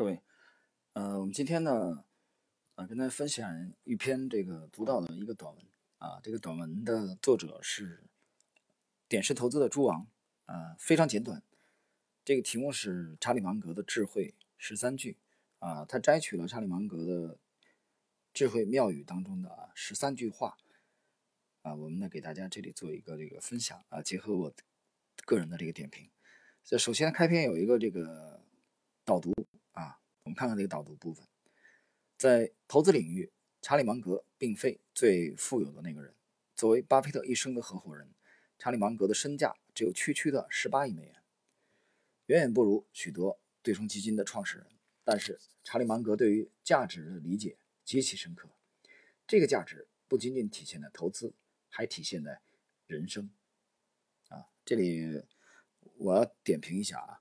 各位，呃，我们今天呢，啊，跟大家分享一篇这个独到的一个短文。啊，这个短文的作者是点石投资的朱王，啊，非常简短，这个题目是查理芒格的智慧十三句，啊，他摘取了查理芒格的智慧妙语当中的啊十三句话，啊，我们呢给大家这里做一个这个分享啊，结合我个人的这个点评，这首先开篇有一个这个导读。我们看看这个导读部分，在投资领域，查理芒格并非最富有的那个人。作为巴菲特一生的合伙人，查理芒格的身价只有区区的十八亿美元，远远不如许多对冲基金的创始人。但是，查理芒格对于价值的理解极其深刻。这个价值不仅仅体现在投资，还体现在人生。啊，这里我要点评一下啊。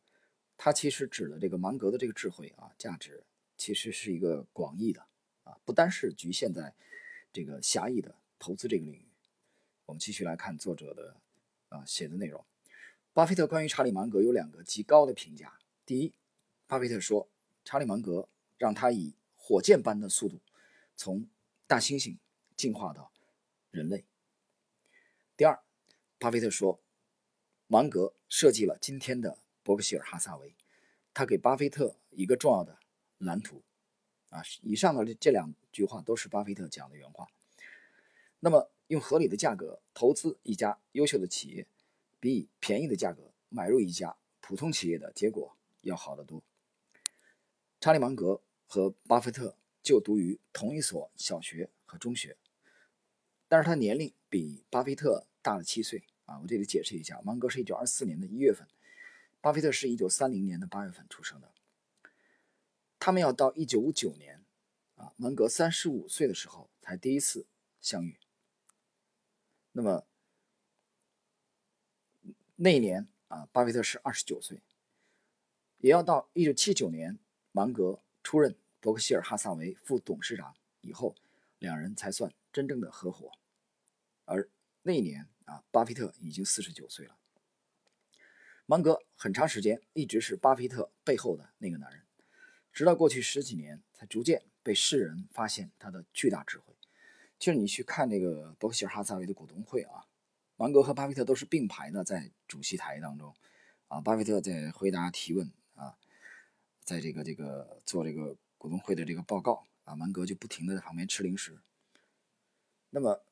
他其实指的这个芒格的这个智慧啊，价值其实是一个广义的啊，不单是局限在这个狭义的投资这个领域。我们继续来看作者的啊写的内容。巴菲特关于查理芒格有两个极高的评价：第一，巴菲特说查理芒格让他以火箭般的速度从大猩猩进化到人类；第二，巴菲特说芒格设计了今天的。伯克希尔哈萨维，他给巴菲特一个重要的蓝图啊。以上的这两句话都是巴菲特讲的原话。那么，用合理的价格投资一家优秀的企业，比以便宜的价格买入一家普通企业的结果要好得多。查理芒格和巴菲特就读于同一所小学和中学，但是他年龄比巴菲特大了七岁啊。我这里解释一下，芒格是一九二四年的一月份。巴菲特是一九三零年的八月份出生的，他们要到一九五九年，啊，芒格三十五岁的时候才第一次相遇。那么那一年啊，巴菲特是二十九岁，也要到一九七九年，芒格出任伯克希尔哈萨维副董事长以后，两人才算真正的合伙。而那一年啊，巴菲特已经四十九岁了。芒格很长时间一直是巴菲特背后的那个男人，直到过去十几年，才逐渐被世人发现他的巨大智慧。其实你去看那个伯克希尔哈撒韦的股东会啊，芒格和巴菲特都是并排的在主席台当中，啊，巴菲特在回答提问啊，在这个这个做这个股东会的这个报告啊，芒格就不停的在旁边吃零食。那么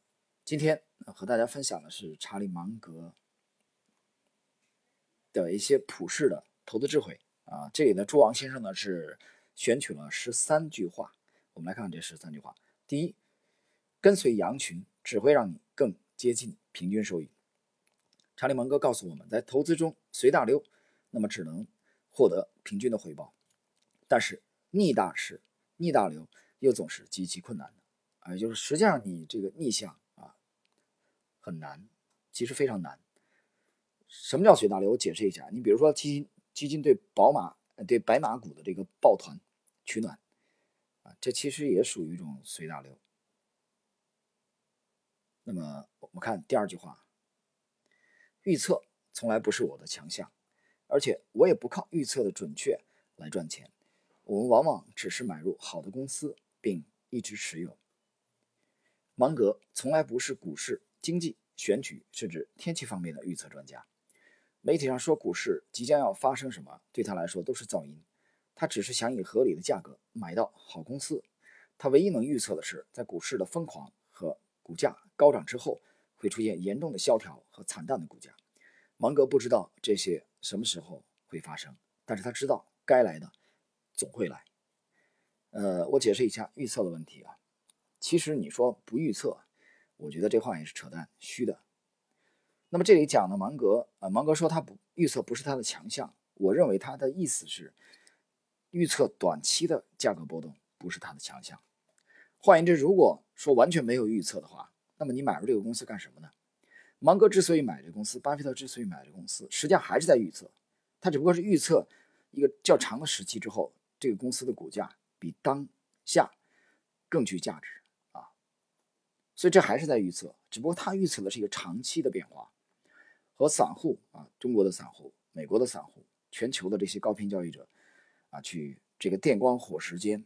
今天和大家分享的是查理芒格。的一些普世的投资智慧啊，这里呢，朱王先生呢是选取了十三句话，我们来看看这十三句话。第一，跟随羊群只会让你更接近平均收益。查理芒格告诉我们在投资中随大流，那么只能获得平均的回报，但是逆大势、逆大流又总是极其困难的啊，就是实际上你这个逆向啊很难，其实非常难。什么叫随大流？我解释一下。你比如说，基金基金对宝马、对白马股的这个抱团取暖，啊，这其实也属于一种随大流。那么我们看第二句话：预测从来不是我的强项，而且我也不靠预测的准确来赚钱。我们往往只是买入好的公司，并一直持有。芒格从来不是股市、经济、选举甚至天气方面的预测专家。媒体上说股市即将要发生什么，对他来说都是噪音。他只是想以合理的价格买到好公司。他唯一能预测的是，在股市的疯狂和股价高涨之后，会出现严重的萧条和惨淡的股价。芒格不知道这些什么时候会发生，但是他知道该来的总会来。呃，我解释一下预测的问题啊。其实你说不预测，我觉得这话也是扯淡，虚的。那么这里讲的芒格啊，芒格说他不预测不是他的强项。我认为他的意思是，预测短期的价格波动不是他的强项。换言之，如果说完全没有预测的话，那么你买入这个公司干什么呢？芒格之所以买这个公司，巴菲特之所以买这个公司，实际上还是在预测。他只不过是预测一个较长的时期之后，这个公司的股价比当下更具价值啊。所以这还是在预测，只不过他预测的是一个长期的变化。和散户啊，中国的散户、美国的散户、全球的这些高频交易者啊，去这个电光火石间，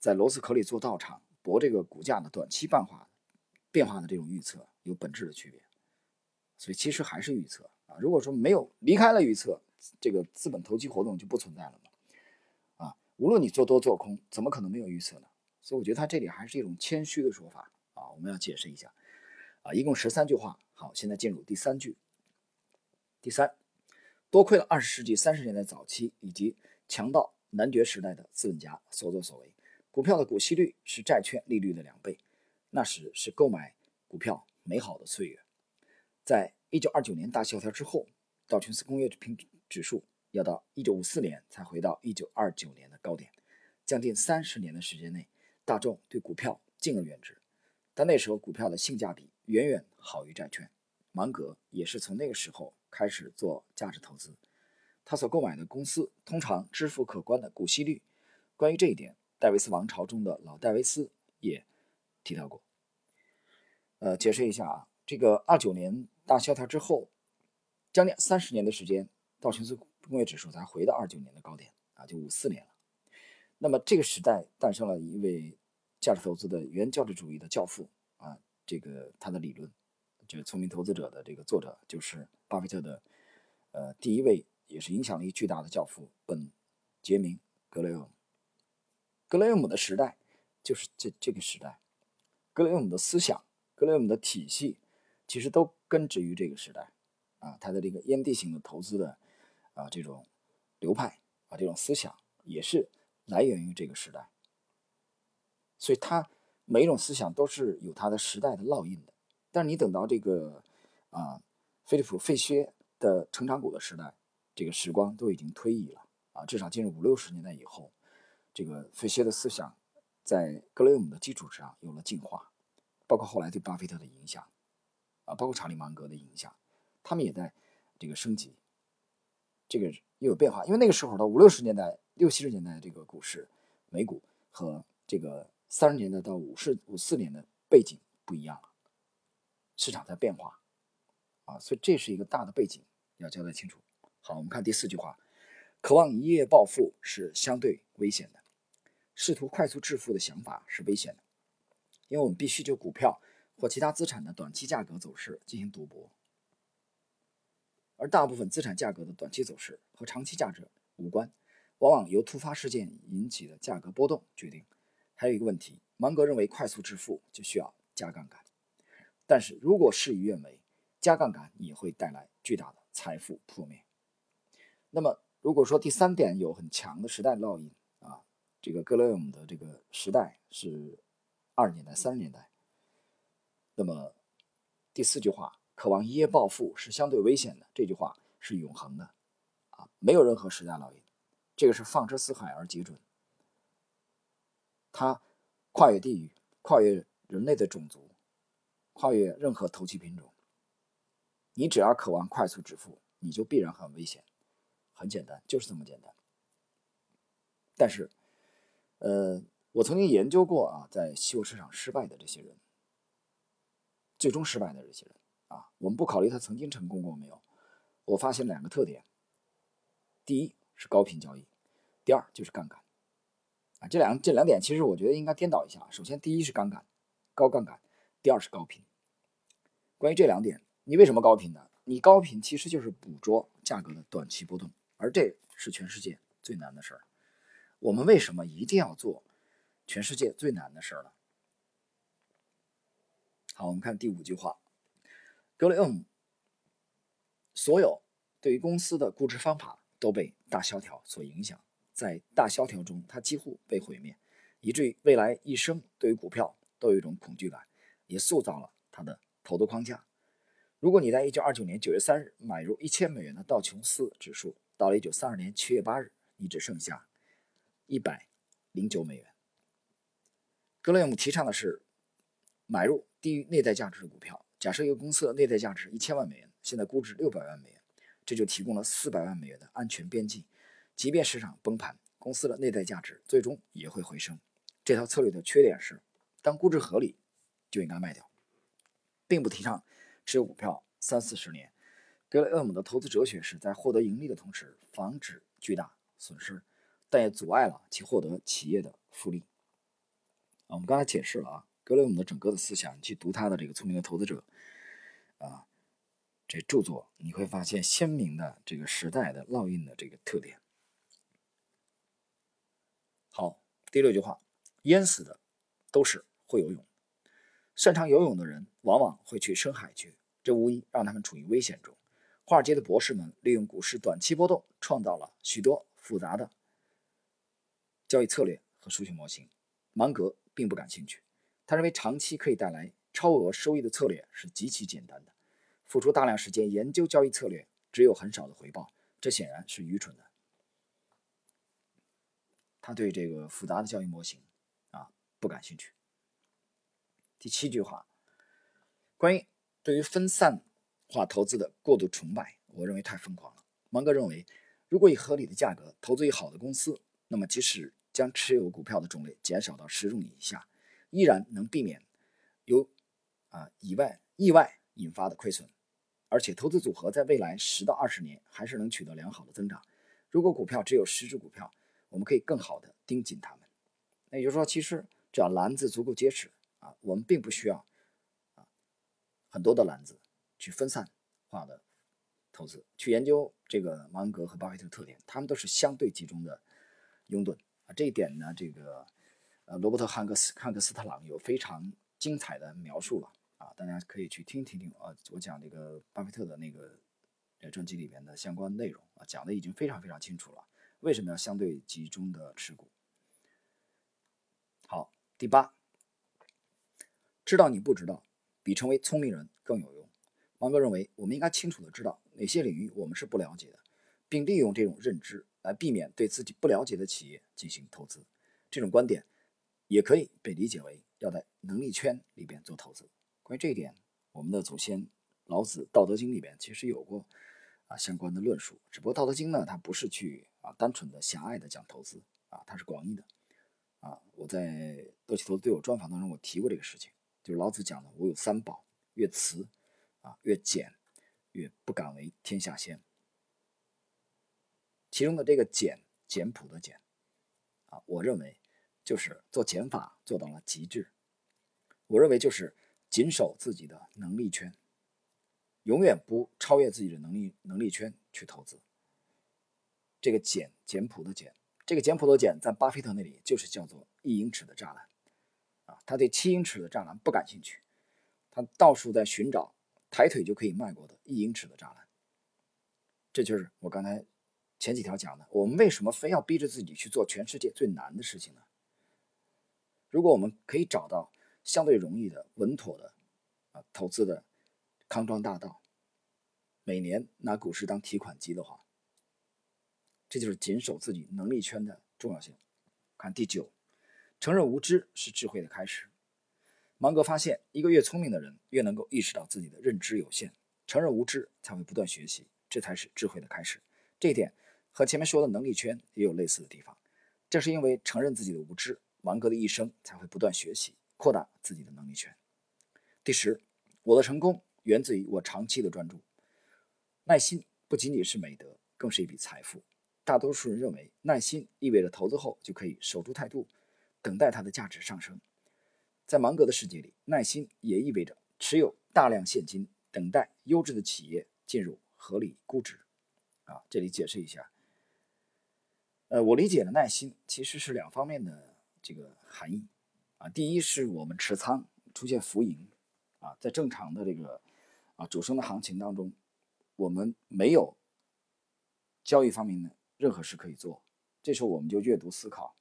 在螺丝壳里做道场，博这个股价的短期变化变化的这种预测有本质的区别。所以其实还是预测啊。如果说没有离开了预测，这个资本投机活动就不存在了嘛。啊，无论你做多做空，怎么可能没有预测呢？所以我觉得他这里还是一种谦虚的说法啊。我们要解释一下啊，一共十三句话。好，现在进入第三句。第三，多亏了二十世纪三十年代早期以及强盗男爵时代的资本家所作所为，股票的股息率是债券利率的两倍，那时是购买股票美好的岁月。在一九二九年大萧条之后，道琼斯工业平指数要到一九五四年才回到一九二九年的高点，将近三十年的时间内，大众对股票敬而远之。但那时候股票的性价比远远好于债券，芒格也是从那个时候。开始做价值投资，他所购买的公司通常支付可观的股息率。关于这一点，戴维斯王朝中的老戴维斯也提到过。呃，解释一下啊，这个二九年大萧条之后，将近三十年的时间，道琼斯工业指数才回到二九年的高点啊，就五四年了。那么这个时代诞生了一位价值投资的原价值主义的教父啊，这个他的理论。聪明投资者的这个作者就是巴菲特的，呃，第一位也是影响力巨大的教父本杰明格雷厄姆。格雷厄姆的时代就是这这个时代，格雷厄姆的思想、格雷厄姆的体系，其实都根植于这个时代啊。他的这个烟蒂型的投资的啊这种流派啊这种思想，也是来源于这个时代。所以，他每一种思想都是有他的时代的烙印的。但是你等到这个啊，菲利普·费歇的成长股的时代，这个时光都已经推移了啊，至少进入五六十年代以后，这个费歇的思想在格雷厄姆的基础上有了进化，包括后来对巴菲特的影响啊，包括查理·芒格的影响，他们也在这个升级，这个又有变化。因为那个时候的五六十年代、六七十年代这个股市、美股和这个三十年代到五十五四年的背景不一样了。市场在变化，啊，所以这是一个大的背景，要交代清楚。好，我们看第四句话：渴望一夜暴富是相对危险的，试图快速致富的想法是危险的，因为我们必须就股票或其他资产的短期价格走势进行赌博，而大部分资产价格的短期走势和长期价值无关，往往由突发事件引起的价格波动决定。还有一个问题，芒格认为快速致富就需要加杠杆。但是如果事与愿违，加杠杆也会带来巨大的财富破灭。那么，如果说第三点有很强的时代烙印啊，这个格雷厄姆的这个时代是二十年代、三十年代，那么第四句话“渴望一夜暴富是相对危险的”这句话是永恒的啊，没有任何时代烙印，这个是放之四海而皆准，它跨越地域，跨越人类的种族。跨越任何投机品种，你只要渴望快速致富，你就必然很危险。很简单，就是这么简单。但是，呃，我曾经研究过啊，在期货市场失败的这些人，最终失败的这些人啊，我们不考虑他曾经成功过没有，我发现两个特点：第一是高频交易，第二就是杠杆。啊，这两这两点其实我觉得应该颠倒一下。首先，第一是杠杆，高杠杆。第二是高频。关于这两点，你为什么高频呢？你高频其实就是捕捉价格的短期波动，而这是全世界最难的事儿。我们为什么一定要做全世界最难的事儿呢？好，我们看第五句话，格雷厄姆所有对于公司的估值方法都被大萧条所影响，在大萧条中，他几乎被毁灭，以至于未来一生对于股票都有一种恐惧感。也塑造了他的投资框架。如果你在1929年9月3日买入1000美元的道琼斯指数，到了1932年7月8日，你只剩下109美元。格雷厄姆提倡的是买入低于内在价值的股票。假设一个公司的内在价值1000万美元，现在估值600万美元，这就提供了400万美元的安全边际。即便市场崩盘，公司的内在价值最终也会回升。这套策略的缺点是，当估值合理。就应该卖掉，并不提倡持有股票三四十年。格雷厄姆的投资哲学是在获得盈利的同时，防止巨大损失。但也阻碍了其获得企业的复利。啊，我们刚才解释了啊，格雷厄姆的整个的思想，你去读他的这个《聪明的投资者》啊，这著作你会发现鲜明的这个时代的烙印的这个特点。好，第六句话，淹死的都是会游泳，擅长游泳的人往往会去深海去，这无疑让他们处于危险中。华尔街的博士们利用股市短期波动，创造了许多复杂的交易策略和数学模型。芒格。并不感兴趣。他认为长期可以带来超额收益的策略是极其简单的。付出大量时间研究交易策略，只有很少的回报，这显然是愚蠢的。他对这个复杂的交易模型啊不感兴趣。第七句话，关于对于分散化投资的过度崇拜，我认为太疯狂了。芒格认为，如果以合理的价格投资于好的公司，那么即使将持有股票的种类减少到十种以下，依然能避免由啊以外意外引发的亏损，而且投资组合在未来十到二十年还是能取得良好的增长。如果股票只有十只股票，我们可以更好的盯紧它们。那也就是说，其实只要篮子足够结实啊，我们并不需要啊很多的篮子去分散化的投资，去研究这个芒格和巴菲特特点，他们都是相对集中的拥趸。啊，这一点呢，这个呃，罗伯特汉克斯汉克斯特朗有非常精彩的描述了啊，大家可以去听听听啊，我讲这个巴菲特的那个呃专辑里面的相关内容啊，讲的已经非常非常清楚了，为什么要相对集中的持股？好，第八，知道你不知道，比成为聪明人更有用。芒格认为，我们应该清楚的知道哪些领域我们是不了解的，并利用这种认知。来避免对自己不了解的企业进行投资，这种观点也可以被理解为要在能力圈里边做投资。关于这一点，我们的祖先老子《道德经》里边其实有过啊相关的论述。只不过《道德经》呢，它不是去啊单纯的狭隘的讲投资啊，它是广义的啊。我在多奇投资对我专访当中，我提过这个事情，就是老子讲的“我有三宝，越慈啊越俭，越不敢为天下先”。其中的这个简简朴的简，啊，我认为就是做减法做到了极致。我认为就是谨守自己的能力圈，永远不超越自己的能力能力圈去投资。这个简简朴的简，这个简朴的简，在巴菲特那里就是叫做一英尺的栅栏，他对七英尺的栅栏不感兴趣，他到处在寻找抬腿就可以迈过的一英尺的栅栏。这就是我刚才。前几条讲的，我们为什么非要逼着自己去做全世界最难的事情呢？如果我们可以找到相对容易的、稳妥的啊投资的康庄大道，每年拿股市当提款机的话，这就是谨守自己能力圈的重要性。看第九，承认无知是智慧的开始。芒格发现，一个越聪明的人，越能够意识到自己的认知有限，承认无知才会不断学习，这才是智慧的开始。这一点。和前面说的能力圈也有类似的地方，正是因为承认自己的无知，芒格的一生才会不断学习，扩大自己的能力圈。第十，我的成功源自于我长期的专注。耐心不仅仅是美德，更是一笔财富。大多数人认为耐心意味着投资后就可以守住态度，等待它的价值上升。在芒格的世界里，耐心也意味着持有大量现金，等待优质的企业进入合理估值。啊，这里解释一下。呃，我理解的耐心其实是两方面的这个含义啊。第一是我们持仓出现浮盈啊，在正常的这个啊主升的行情当中，我们没有交易方面的任何事可以做，这时候我们就阅读思考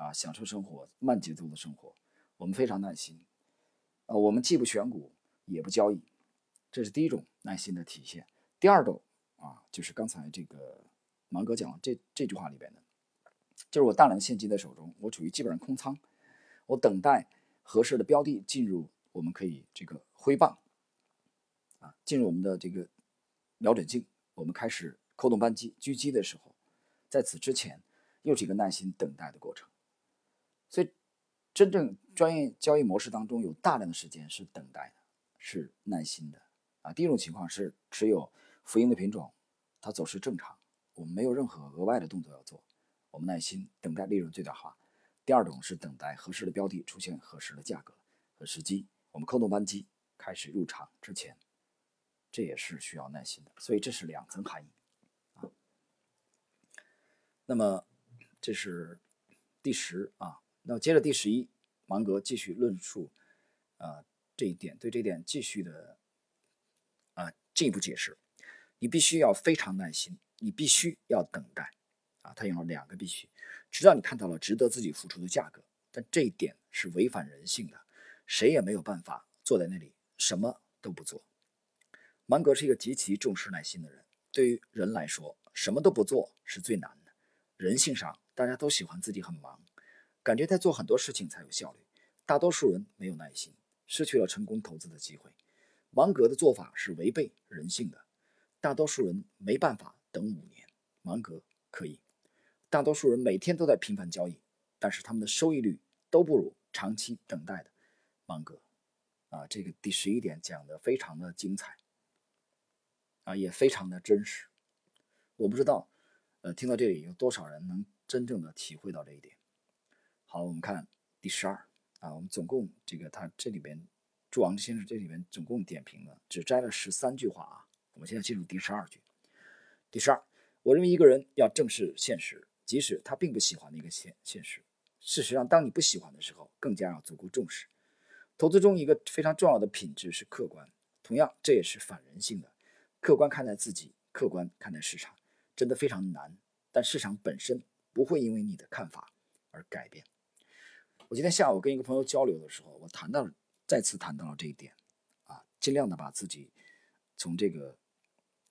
啊，享受生活，慢节奏的生活，我们非常耐心啊，我们既不选股也不交易，这是第一种耐心的体现。第二种啊，就是刚才这个芒哥讲这这句话里边的。就是我大量现金在手中，我处于基本上空仓，我等待合适的标的进入，我们可以这个挥棒，啊，进入我们的这个瞄准镜，我们开始扣动扳机狙击的时候，在此之前又是一个耐心等待的过程。所以，真正专业交易模式当中有大量的时间是等待的，是耐心的啊。第一种情况是持有浮盈的品种，它走势正常，我们没有任何额外的动作要做。我们耐心等待利润最大化；第二种是等待合适的标的出现合适的价格和时机，我们扣动扳机开始入场之前，这也是需要耐心的。所以这是两层含义啊。那么这是第十啊，那接着第十一，芒格继续论述啊这一点，对这一点继续的啊进一步解释。你必须要非常耐心，你必须要等待，啊，他用了两个必须，直到你看到了值得自己付出的价格。但这一点是违反人性的，谁也没有办法坐在那里什么都不做。芒格是一个极其重视耐心的人，对于人来说，什么都不做是最难的。人性上，大家都喜欢自己很忙，感觉在做很多事情才有效率。大多数人没有耐心，失去了成功投资的机会。芒格的做法是违背人性的。大多数人没办法等五年，芒格可以。大多数人每天都在频繁交易，但是他们的收益率都不如长期等待的芒格。啊，这个第十一点讲的非常的精彩，啊，也非常的真实。我不知道，呃，听到这里有多少人能真正的体会到这一点。好，我们看第十二啊，我们总共这个他这里边，朱王先生这里边总共点评了，只摘了十三句话啊。我们现在进入第十二句。第十二，我认为一个人要正视现实，即使他并不喜欢那个现现实。事实上，当你不喜欢的时候，更加要足够重视。投资中一个非常重要的品质是客观，同样这也是反人性的。客观看待自己，客观看待市场，真的非常难。但市场本身不会因为你的看法而改变。我今天下午跟一个朋友交流的时候，我谈到再次谈到了这一点啊，尽量的把自己从这个。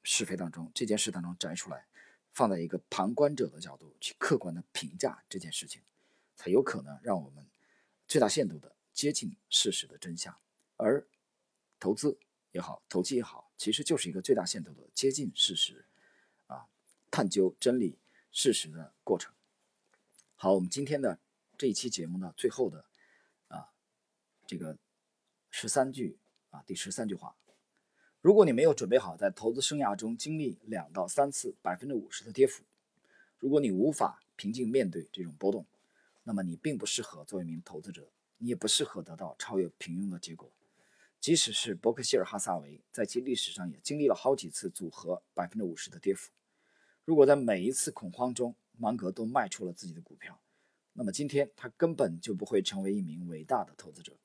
是非当中，这件事当中摘出来，放在一个旁观者的角度去客观的评价这件事情，才有可能让我们最大限度的接近事实的真相。而投资也好，投机也好，其实就是一个最大限度的接近事实，啊，探究真理事实的过程。好，我们今天的这一期节目呢，最后的啊，这个十三句啊，第十三句话。如果你没有准备好在投资生涯中经历两到三次百分之五十的跌幅，如果你无法平静面对这种波动，那么你并不适合做一名投资者，你也不适合得到超越平庸的结果。即使是伯克希尔哈萨维在其历史上也经历了好几次组合百分之五十的跌幅。如果在每一次恐慌中芒格都卖出了自己的股票，那么今天他根本就不会成为一名伟大的投资者。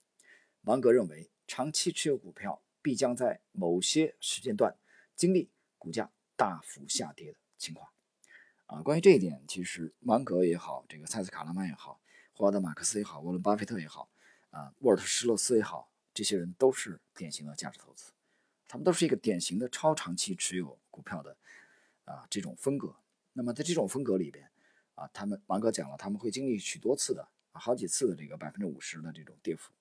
芒格认为，长期持有股票。必将在某些时间段经历股价大幅下跌的情况，啊，关于这一点，其实芒格也好，这个蔡斯卡拉曼也好，霍华德马克思也好，沃伦巴菲特也好，啊，沃尔特施洛斯也好，这些人都是典型的价值投资，他们都是一个典型的超长期持有股票的啊这种风格。那么在这种风格里边，啊，他们芒格讲了，他们会经历许多次的好几次的这个百分之五十的这种跌幅，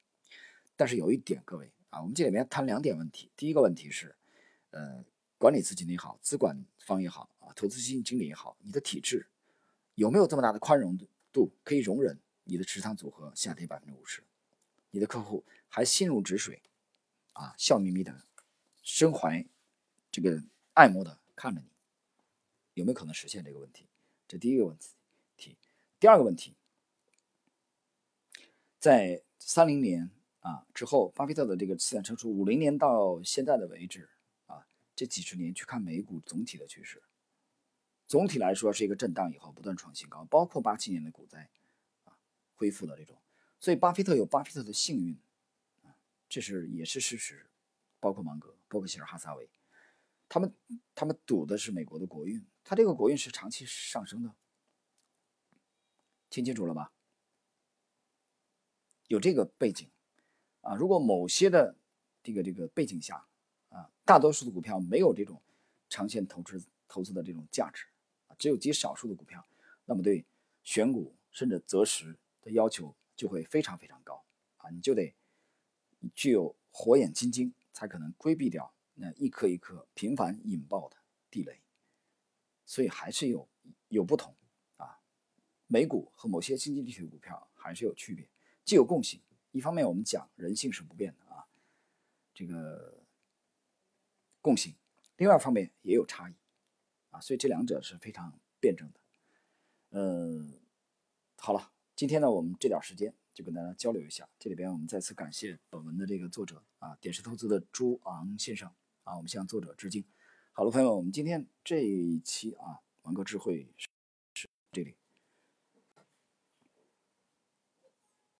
但是有一点，各位。啊，我们这里面谈两点问题。第一个问题是，呃，管理资金也好，资管方也好，啊，投资基金经理也好，你的体制有没有这么大的宽容度，可以容忍你的持仓组合下跌百分之五十？你的客户还心如止水，啊，笑眯眯的，身怀这个爱慕的看着你，有没有可能实现这个问题？这第一个问题。第二个问题，在三零年。啊，之后巴菲特的这个资产成熟，五零年到现在的为止，啊，这几十年去看美股总体的趋势，总体来说是一个震荡以后不断创新高，包括八七年的股灾，啊，恢复的这种，所以巴菲特有巴菲特的幸运，啊，这是也是事实，包括芒格、伯克希尔哈撒韦，他们他们赌的是美国的国运，他这个国运是长期上升的，听清楚了吧？有这个背景。啊，如果某些的这个这个背景下，啊，大多数的股票没有这种长线投资投资的这种价值，啊，只有极少数的股票，那么对选股甚至择时的要求就会非常非常高，啊，你就得具有火眼金睛，才可能规避掉那一颗一颗频繁引爆的地雷，所以还是有有不同，美股和某些经济地区的股票还是有区别，既有共性。一方面，我们讲人性是不变的啊，这个共性；另外一方面也有差异啊，所以这两者是非常辩证的。嗯，好了，今天呢，我们这点时间就跟大家交流一下。这里边我们再次感谢本文的这个作者啊，点石投资的朱昂先生啊，我们向作者致敬。好了，朋友们，我们今天这一期啊，玩个智慧是这里。